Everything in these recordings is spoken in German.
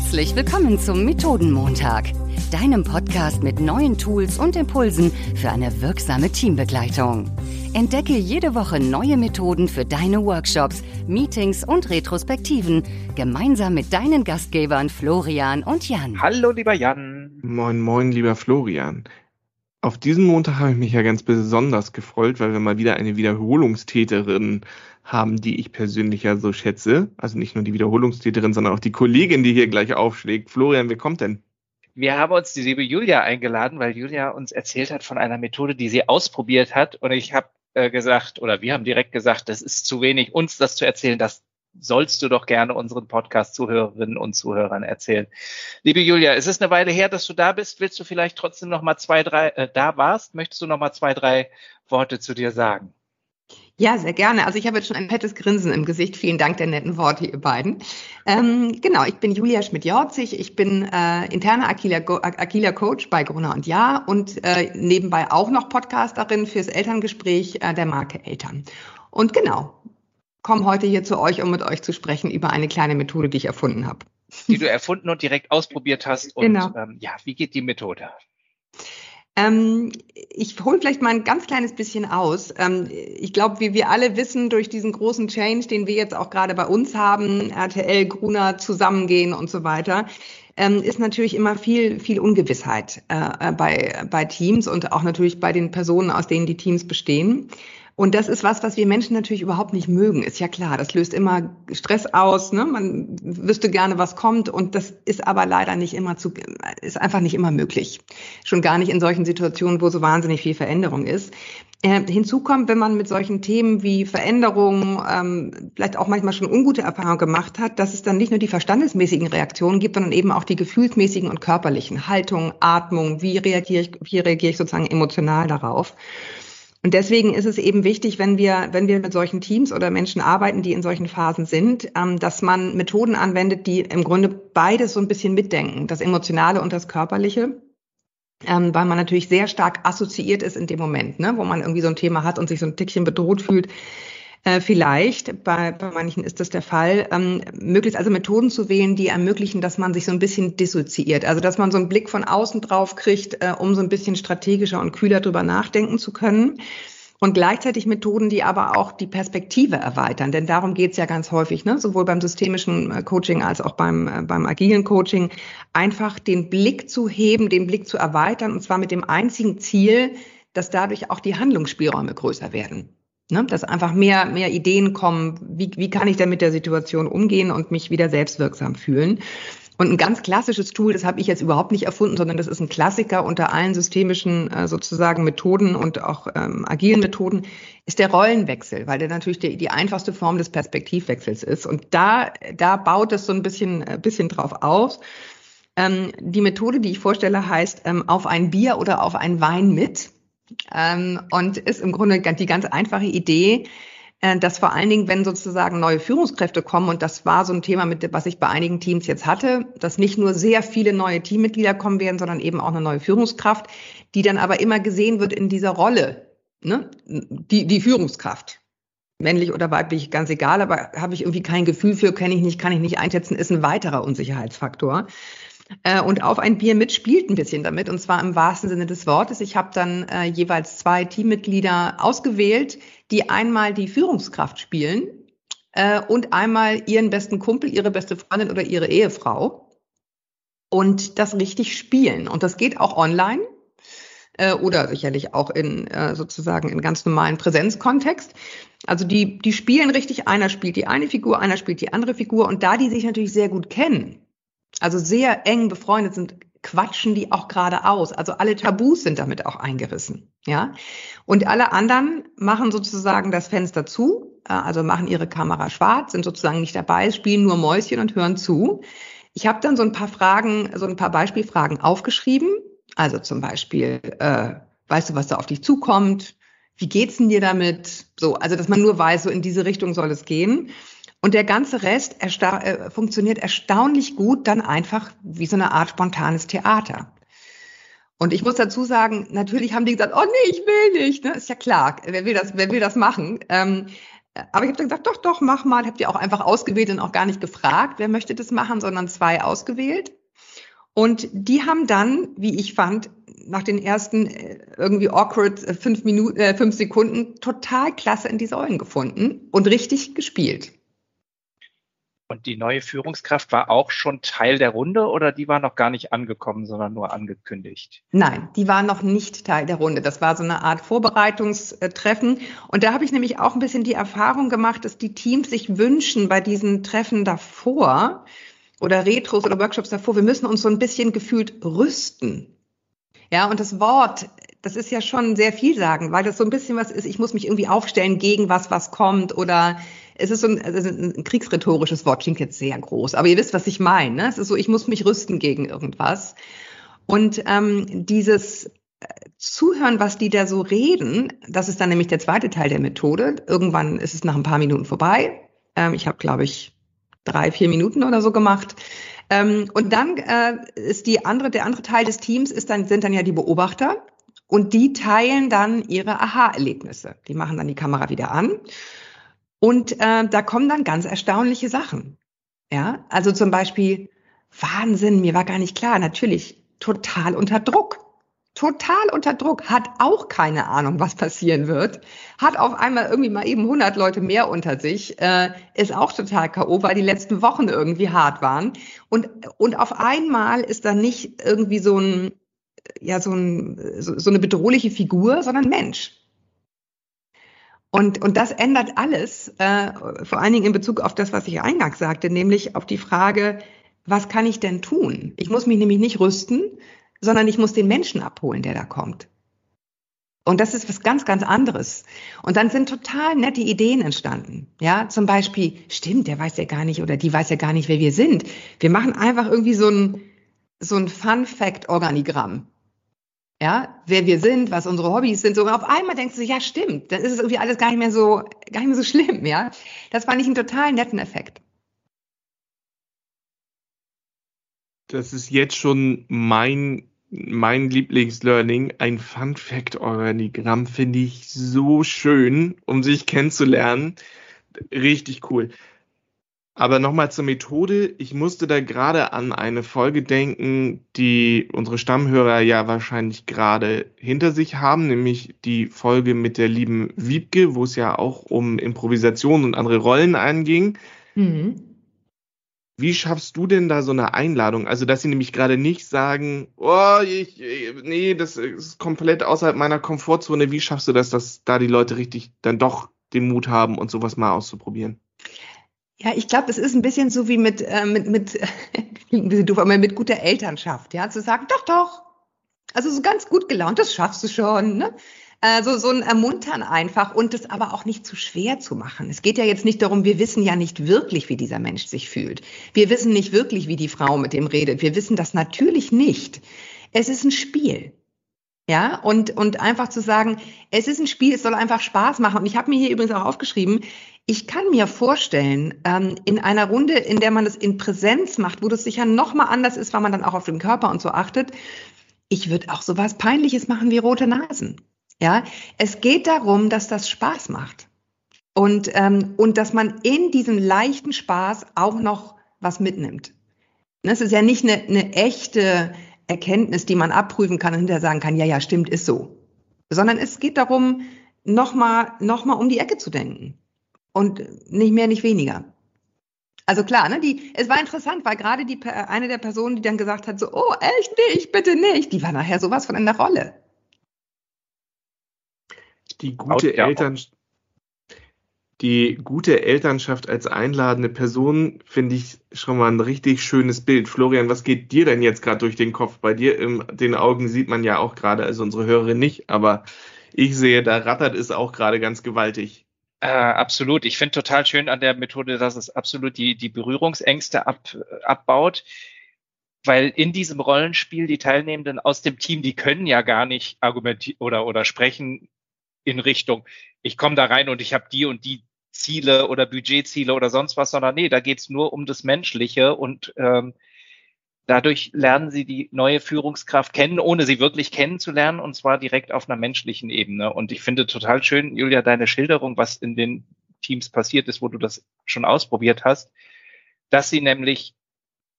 Herzlich willkommen zum Methodenmontag, deinem Podcast mit neuen Tools und Impulsen für eine wirksame Teambegleitung. Entdecke jede Woche neue Methoden für deine Workshops, Meetings und Retrospektiven gemeinsam mit deinen Gastgebern Florian und Jan. Hallo, lieber Jan. Moin, moin, lieber Florian. Auf diesen Montag habe ich mich ja ganz besonders gefreut, weil wir mal wieder eine Wiederholungstäterin haben, die ich persönlich ja so schätze. Also nicht nur die Wiederholungstäterin, sondern auch die Kollegin, die hier gleich aufschlägt. Florian, wer kommt denn? Wir haben uns die liebe Julia eingeladen, weil Julia uns erzählt hat von einer Methode, die sie ausprobiert hat. Und ich habe äh, gesagt, oder wir haben direkt gesagt, das ist zu wenig, uns das zu erzählen. Das sollst du doch gerne unseren Podcast-Zuhörerinnen und Zuhörern erzählen. Liebe Julia, es ist eine Weile her, dass du da bist. Willst du vielleicht trotzdem noch mal zwei, drei, äh, da warst? Möchtest du noch mal zwei, drei Worte zu dir sagen? Ja, sehr gerne. Also ich habe jetzt schon ein fettes Grinsen im Gesicht. Vielen Dank der netten Worte, ihr beiden. Ähm, genau, ich bin Julia Schmidt-Jorzig. Ich bin äh, interner Aquila, Aquila Coach bei Gruner und Ja und äh, nebenbei auch noch Podcasterin fürs Elterngespräch äh, der Marke Eltern. Und genau, komme heute hier zu euch, um mit euch zu sprechen über eine kleine Methode, die ich erfunden habe. Die du erfunden und direkt ausprobiert hast. Und genau. ähm, ja, wie geht die Methode? Ähm, ich hole vielleicht mal ein ganz kleines bisschen aus. Ähm, ich glaube, wie wir alle wissen, durch diesen großen Change, den wir jetzt auch gerade bei uns haben, RTL, Gruner zusammengehen und so weiter, ähm, ist natürlich immer viel, viel Ungewissheit äh, bei, bei Teams und auch natürlich bei den Personen, aus denen die Teams bestehen. Und das ist was, was wir Menschen natürlich überhaupt nicht mögen. Ist ja klar, das löst immer Stress aus. Ne? Man wüsste gerne, was kommt. Und das ist aber leider nicht immer zu, ist einfach nicht immer möglich. Schon gar nicht in solchen Situationen, wo so wahnsinnig viel Veränderung ist. Äh, hinzu kommt, wenn man mit solchen Themen wie Veränderungen ähm, vielleicht auch manchmal schon ungute Erfahrungen gemacht hat, dass es dann nicht nur die verstandesmäßigen Reaktionen gibt, sondern eben auch die gefühlsmäßigen und körperlichen Haltung, Atmung, wie reagiere ich, wie reagiere ich sozusagen emotional darauf. Und deswegen ist es eben wichtig, wenn wir, wenn wir mit solchen Teams oder Menschen arbeiten, die in solchen Phasen sind, ähm, dass man Methoden anwendet, die im Grunde beides so ein bisschen mitdenken, das Emotionale und das Körperliche. Ähm, weil man natürlich sehr stark assoziiert ist in dem Moment, ne, wo man irgendwie so ein Thema hat und sich so ein Tickchen bedroht fühlt. Äh, vielleicht, bei, bei manchen ist das der Fall, ähm, möglichst also Methoden zu wählen, die ermöglichen, dass man sich so ein bisschen dissoziiert. Also dass man so einen Blick von außen drauf kriegt, äh, um so ein bisschen strategischer und kühler drüber nachdenken zu können. Und gleichzeitig Methoden, die aber auch die Perspektive erweitern. Denn darum geht's ja ganz häufig, ne? sowohl beim systemischen äh, Coaching als auch beim, äh, beim agilen Coaching, einfach den Blick zu heben, den Blick zu erweitern, und zwar mit dem einzigen Ziel, dass dadurch auch die Handlungsspielräume größer werden. Ne, dass einfach mehr, mehr Ideen kommen, wie, wie kann ich denn mit der Situation umgehen und mich wieder selbstwirksam fühlen. Und ein ganz klassisches Tool, das habe ich jetzt überhaupt nicht erfunden, sondern das ist ein Klassiker unter allen systemischen äh, sozusagen Methoden und auch ähm, agilen Methoden, ist der Rollenwechsel, weil der natürlich die, die einfachste Form des Perspektivwechsels ist. Und da, da baut es so ein bisschen, äh, bisschen drauf auf. Ähm, die Methode, die ich vorstelle, heißt ähm, auf ein Bier oder auf ein Wein mit. Ähm, und ist im Grunde die ganz einfache Idee, äh, dass vor allen Dingen, wenn sozusagen neue Führungskräfte kommen, und das war so ein Thema, mit, was ich bei einigen Teams jetzt hatte, dass nicht nur sehr viele neue Teammitglieder kommen werden, sondern eben auch eine neue Führungskraft, die dann aber immer gesehen wird in dieser Rolle, ne? die, die Führungskraft. Männlich oder weiblich, ganz egal, aber habe ich irgendwie kein Gefühl für, kenne ich nicht, kann ich nicht einschätzen, ist ein weiterer Unsicherheitsfaktor. Äh, und auf ein Bier mit spielt ein bisschen damit, und zwar im wahrsten Sinne des Wortes. Ich habe dann äh, jeweils zwei Teammitglieder ausgewählt, die einmal die Führungskraft spielen äh, und einmal ihren besten Kumpel, ihre beste Freundin oder ihre Ehefrau und das richtig spielen. Und das geht auch online äh, oder sicherlich auch in äh, sozusagen in ganz normalen Präsenzkontext. Also die, die spielen richtig, einer spielt die eine Figur, einer spielt die andere Figur und da die sich natürlich sehr gut kennen, also sehr eng befreundet sind, quatschen die auch gerade aus. Also alle Tabus sind damit auch eingerissen, ja. Und alle anderen machen sozusagen das Fenster zu, äh, also machen ihre Kamera schwarz, sind sozusagen nicht dabei, spielen nur Mäuschen und hören zu. Ich habe dann so ein paar Fragen, so ein paar Beispielfragen aufgeschrieben. Also zum Beispiel, äh, weißt du, was da auf dich zukommt? Wie geht's denn dir damit? So, also dass man nur weiß, so in diese Richtung soll es gehen. Und der ganze Rest ersta äh, funktioniert erstaunlich gut dann einfach wie so eine Art spontanes Theater. Und ich muss dazu sagen, natürlich haben die gesagt, oh nee, ich will nicht. Ne? Ist ja klar, wer will das, wer will das machen? Ähm, Aber ich habe dann gesagt, doch, doch, mach mal. Habt ihr auch einfach ausgewählt und auch gar nicht gefragt, wer möchte das machen, sondern zwei ausgewählt. Und die haben dann, wie ich fand, nach den ersten äh, irgendwie awkward äh, fünf Minuten, äh, fünf Sekunden total klasse in die Säulen gefunden und richtig gespielt. Und die neue Führungskraft war auch schon Teil der Runde oder die war noch gar nicht angekommen, sondern nur angekündigt? Nein, die war noch nicht Teil der Runde. Das war so eine Art Vorbereitungstreffen. Und da habe ich nämlich auch ein bisschen die Erfahrung gemacht, dass die Teams sich wünschen bei diesen Treffen davor oder Retros oder Workshops davor, wir müssen uns so ein bisschen gefühlt rüsten. Ja, und das Wort, das ist ja schon sehr viel sagen, weil das so ein bisschen was ist, ich muss mich irgendwie aufstellen gegen was, was kommt oder es ist so ein, also ein kriegsrhetorisches Wort, klingt jetzt sehr groß, aber ihr wisst, was ich meine. Ne? Es ist so, ich muss mich rüsten gegen irgendwas. Und ähm, dieses äh, Zuhören, was die da so reden, das ist dann nämlich der zweite Teil der Methode. Irgendwann ist es nach ein paar Minuten vorbei. Ähm, ich habe, glaube ich, drei, vier Minuten oder so gemacht. Ähm, und dann äh, ist die andere, der andere Teil des Teams ist dann, sind dann ja die Beobachter und die teilen dann ihre Aha-Erlebnisse. Die machen dann die Kamera wieder an und äh, da kommen dann ganz erstaunliche Sachen. Ja, also zum Beispiel Wahnsinn, mir war gar nicht klar, natürlich total unter Druck. Total unter Druck, hat auch keine Ahnung, was passieren wird, hat auf einmal irgendwie mal eben 100 Leute mehr unter sich, äh, ist auch total K.O., weil die letzten Wochen irgendwie hart waren. Und, und auf einmal ist da nicht irgendwie so ein, ja, so, ein, so, so eine bedrohliche Figur, sondern Mensch. Und, und das ändert alles, äh, vor allen Dingen in Bezug auf das, was ich eingangs sagte, nämlich auf die Frage, was kann ich denn tun? Ich muss mich nämlich nicht rüsten, sondern ich muss den Menschen abholen, der da kommt. Und das ist was ganz, ganz anderes. Und dann sind total nette Ideen entstanden. Ja, zum Beispiel, stimmt, der weiß ja gar nicht oder die weiß ja gar nicht, wer wir sind. Wir machen einfach irgendwie so ein, so ein Fun-Fact-Organigramm ja, wer wir sind, was unsere Hobbys sind, so und auf einmal denkst du, ja, stimmt, dann ist es irgendwie alles gar nicht mehr so, gar nicht mehr so schlimm, ja. Das fand ich einen total netten Effekt. Das ist jetzt schon mein, mein Lieblingslearning. Ein Fun Fact Organigramm finde ich so schön, um sich kennenzulernen. Richtig cool. Aber nochmal zur Methode. Ich musste da gerade an eine Folge denken, die unsere Stammhörer ja wahrscheinlich gerade hinter sich haben, nämlich die Folge mit der lieben Wiebke, wo es ja auch um Improvisation und andere Rollen einging. Mhm. Wie schaffst du denn da so eine Einladung? Also, dass sie nämlich gerade nicht sagen, oh, ich, nee, das ist komplett außerhalb meiner Komfortzone. Wie schaffst du das, dass da die Leute richtig dann doch den Mut haben und sowas mal auszuprobieren? Ja, ich glaube, es ist ein bisschen so wie mit, äh, mit, mit, ein bisschen doof, aber mit guter Elternschaft, ja, zu sagen, doch, doch. Also so ganz gut gelaunt, das schaffst du schon, ne? Also so ein Ermuntern einfach und das aber auch nicht zu schwer zu machen. Es geht ja jetzt nicht darum, wir wissen ja nicht wirklich, wie dieser Mensch sich fühlt. Wir wissen nicht wirklich, wie die Frau mit dem redet. Wir wissen das natürlich nicht. Es ist ein Spiel. Ja, und, und einfach zu sagen, es ist ein Spiel, es soll einfach Spaß machen. Und ich habe mir hier übrigens auch aufgeschrieben, ich kann mir vorstellen, ähm, in einer Runde, in der man das in Präsenz macht, wo das sicher noch mal anders ist, weil man dann auch auf den Körper und so achtet, ich würde auch sowas Peinliches machen wie rote Nasen. Ja, es geht darum, dass das Spaß macht und ähm, und dass man in diesem leichten Spaß auch noch was mitnimmt. Das ist ja nicht eine, eine echte Erkenntnis, die man abprüfen kann und hinterher sagen kann, ja, ja, stimmt, ist so, sondern es geht darum, noch mal, noch mal um die Ecke zu denken und nicht mehr, nicht weniger. Also klar, ne, die, es war interessant, weil gerade die eine der Personen, die dann gesagt hat, so, oh, echt nicht, bitte nicht, die war nachher sowas von in der Rolle. Die gute Eltern, die gute Elternschaft als einladende Person finde ich schon mal ein richtig schönes Bild. Florian, was geht dir denn jetzt gerade durch den Kopf? Bei dir in den Augen sieht man ja auch gerade, also unsere Hörerin nicht, aber ich sehe, da rattert es auch gerade ganz gewaltig. Äh, absolut. Ich finde total schön an der Methode, dass es absolut die, die Berührungsängste ab, abbaut, weil in diesem Rollenspiel die Teilnehmenden aus dem Team, die können ja gar nicht argumentieren oder, oder sprechen in Richtung, ich komme da rein und ich habe die und die Ziele oder Budgetziele oder sonst was, sondern nee, da geht's nur um das Menschliche und ähm, Dadurch lernen sie die neue Führungskraft kennen, ohne sie wirklich kennenzulernen, und zwar direkt auf einer menschlichen Ebene. Und ich finde total schön, Julia, deine Schilderung, was in den Teams passiert ist, wo du das schon ausprobiert hast, dass sie nämlich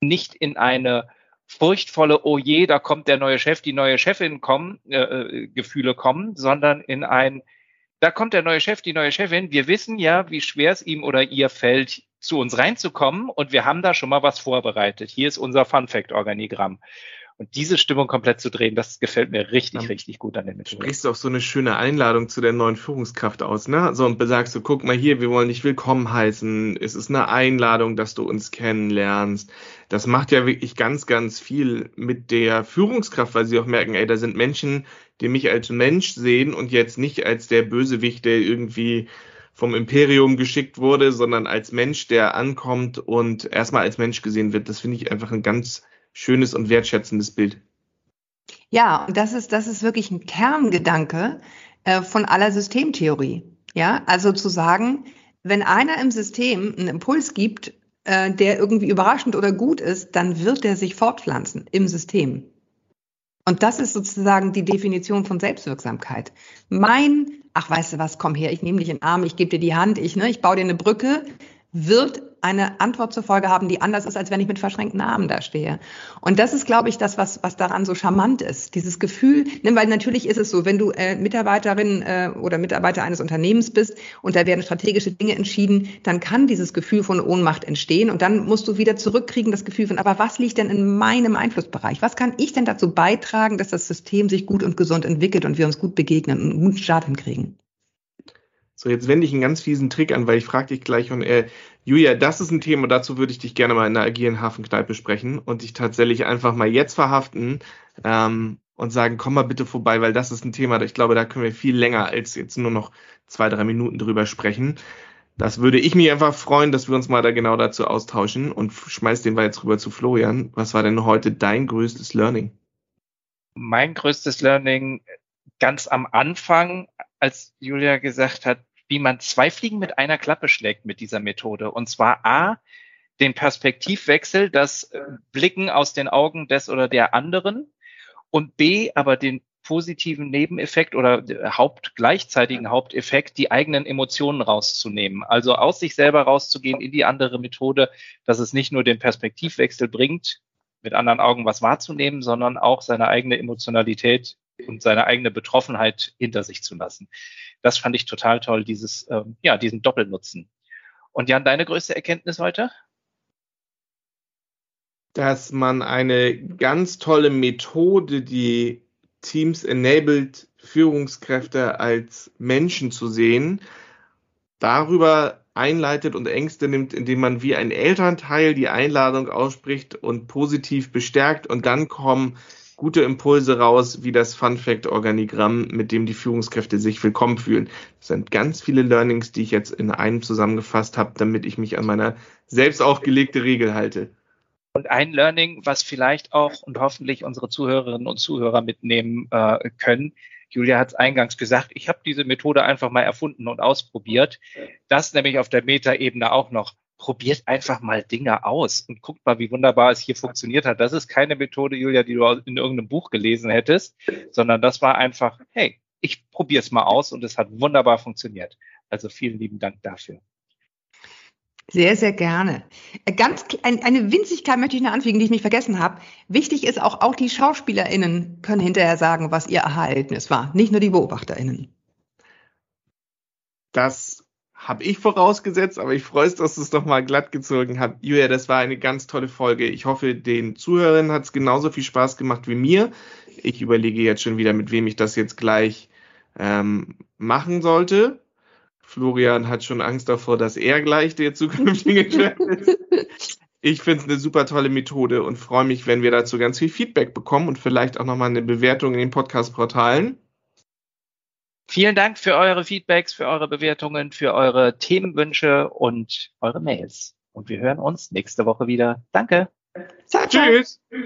nicht in eine furchtvolle, oh je, da kommt der neue Chef, die neue Chefin kommen, äh, äh, Gefühle kommen, sondern in ein, da kommt der neue Chef, die neue Chefin. Wir wissen ja, wie schwer es ihm oder ihr fällt, zu uns reinzukommen und wir haben da schon mal was vorbereitet. Hier ist unser Fun Fact Organigramm. Und diese Stimmung komplett zu drehen, das gefällt mir richtig, ja. richtig gut an den Methoden. Sprichst du auch so eine schöne Einladung zu der neuen Führungskraft aus, ne? So, und sagst du, guck mal hier, wir wollen dich willkommen heißen. Es ist eine Einladung, dass du uns kennenlernst. Das macht ja wirklich ganz, ganz viel mit der Führungskraft, weil sie auch merken, ey, da sind Menschen, die mich als Mensch sehen und jetzt nicht als der Bösewicht, der irgendwie vom Imperium geschickt wurde, sondern als Mensch, der ankommt und erstmal als Mensch gesehen wird. Das finde ich einfach ein ganz schönes und wertschätzendes Bild. Ja, und das ist, das ist wirklich ein Kerngedanke äh, von aller Systemtheorie. Ja, also zu sagen, wenn einer im System einen Impuls gibt, äh, der irgendwie überraschend oder gut ist, dann wird der sich fortpflanzen im System. Und das ist sozusagen die Definition von Selbstwirksamkeit. Mein, ach weißt du was, komm her, ich nehme dich in den Arm, ich gebe dir die Hand, ich, ne, ich baue dir eine Brücke, wird eine Antwort zur Folge haben, die anders ist, als wenn ich mit verschränkten Armen da stehe. Und das ist, glaube ich, das, was, was daran so charmant ist. Dieses Gefühl, ne, weil natürlich ist es so, wenn du äh, Mitarbeiterin äh, oder Mitarbeiter eines Unternehmens bist und da werden strategische Dinge entschieden, dann kann dieses Gefühl von Ohnmacht entstehen und dann musst du wieder zurückkriegen, das Gefühl von, aber was liegt denn in meinem Einflussbereich? Was kann ich denn dazu beitragen, dass das System sich gut und gesund entwickelt und wir uns gut begegnen und einen guten Start hinkriegen? So, jetzt wende ich einen ganz fiesen Trick an, weil ich frage dich gleich und äh, Julia, das ist ein Thema, dazu würde ich dich gerne mal in einer agilen Hafenkneipe sprechen und dich tatsächlich einfach mal jetzt verhaften ähm, und sagen, komm mal bitte vorbei, weil das ist ein Thema, ich glaube, da können wir viel länger als jetzt nur noch zwei, drei Minuten drüber sprechen. Das würde ich mich einfach freuen, dass wir uns mal da genau dazu austauschen und schmeiß den Ball jetzt rüber zu Florian. Was war denn heute dein größtes Learning? Mein größtes Learning ganz am Anfang, als Julia gesagt hat, wie man zwei Fliegen mit einer Klappe schlägt mit dieser Methode. Und zwar A, den Perspektivwechsel, das äh, Blicken aus den Augen des oder der anderen und B, aber den positiven Nebeneffekt oder Haupt, gleichzeitigen Haupteffekt, die eigenen Emotionen rauszunehmen. Also aus sich selber rauszugehen in die andere Methode, dass es nicht nur den Perspektivwechsel bringt, mit anderen Augen was wahrzunehmen, sondern auch seine eigene Emotionalität und seine eigene Betroffenheit hinter sich zu lassen. Das fand ich total toll, dieses, ähm, ja, diesen Doppelnutzen. Und Jan, deine größte Erkenntnis heute? Dass man eine ganz tolle Methode, die Teams enabled, Führungskräfte als Menschen zu sehen, darüber einleitet und Ängste nimmt, indem man wie ein Elternteil die Einladung ausspricht und positiv bestärkt und dann kommen gute Impulse raus, wie das Fun Fact Organigramm, mit dem die Führungskräfte sich willkommen fühlen. Das sind ganz viele Learnings, die ich jetzt in einem zusammengefasst habe, damit ich mich an meiner selbst aufgelegte Regel halte. Und ein Learning, was vielleicht auch und hoffentlich unsere Zuhörerinnen und Zuhörer mitnehmen äh, können. Julia hat es eingangs gesagt, ich habe diese Methode einfach mal erfunden und ausprobiert. Das nämlich auf der Metaebene auch noch probiert einfach mal Dinge aus und guckt mal, wie wunderbar es hier funktioniert hat. Das ist keine Methode, Julia, die du in irgendeinem Buch gelesen hättest, sondern das war einfach, hey, ich probiere es mal aus und es hat wunderbar funktioniert. Also vielen lieben Dank dafür. Sehr, sehr gerne. Äh, ganz eine Winzigkeit möchte ich noch anfügen, die ich nicht vergessen habe. Wichtig ist auch, auch die SchauspielerInnen können hinterher sagen, was ihr Aha-Erlebnis war, nicht nur die BeobachterInnen. Das habe ich vorausgesetzt, aber ich freue es, dass du es doch mal glatt gezogen hast. Julia, das war eine ganz tolle Folge. Ich hoffe, den Zuhörern hat es genauso viel Spaß gemacht wie mir. Ich überlege jetzt schon wieder, mit wem ich das jetzt gleich ähm, machen sollte. Florian hat schon Angst davor, dass er gleich der zukünftige Chef ist. Ich finde es eine super tolle Methode und freue mich, wenn wir dazu ganz viel Feedback bekommen und vielleicht auch nochmal eine Bewertung in den Podcast-Portalen. Vielen Dank für eure Feedbacks, für eure Bewertungen, für eure Themenwünsche und eure Mails. Und wir hören uns nächste Woche wieder. Danke. Ciao, Tschüss. Ciao.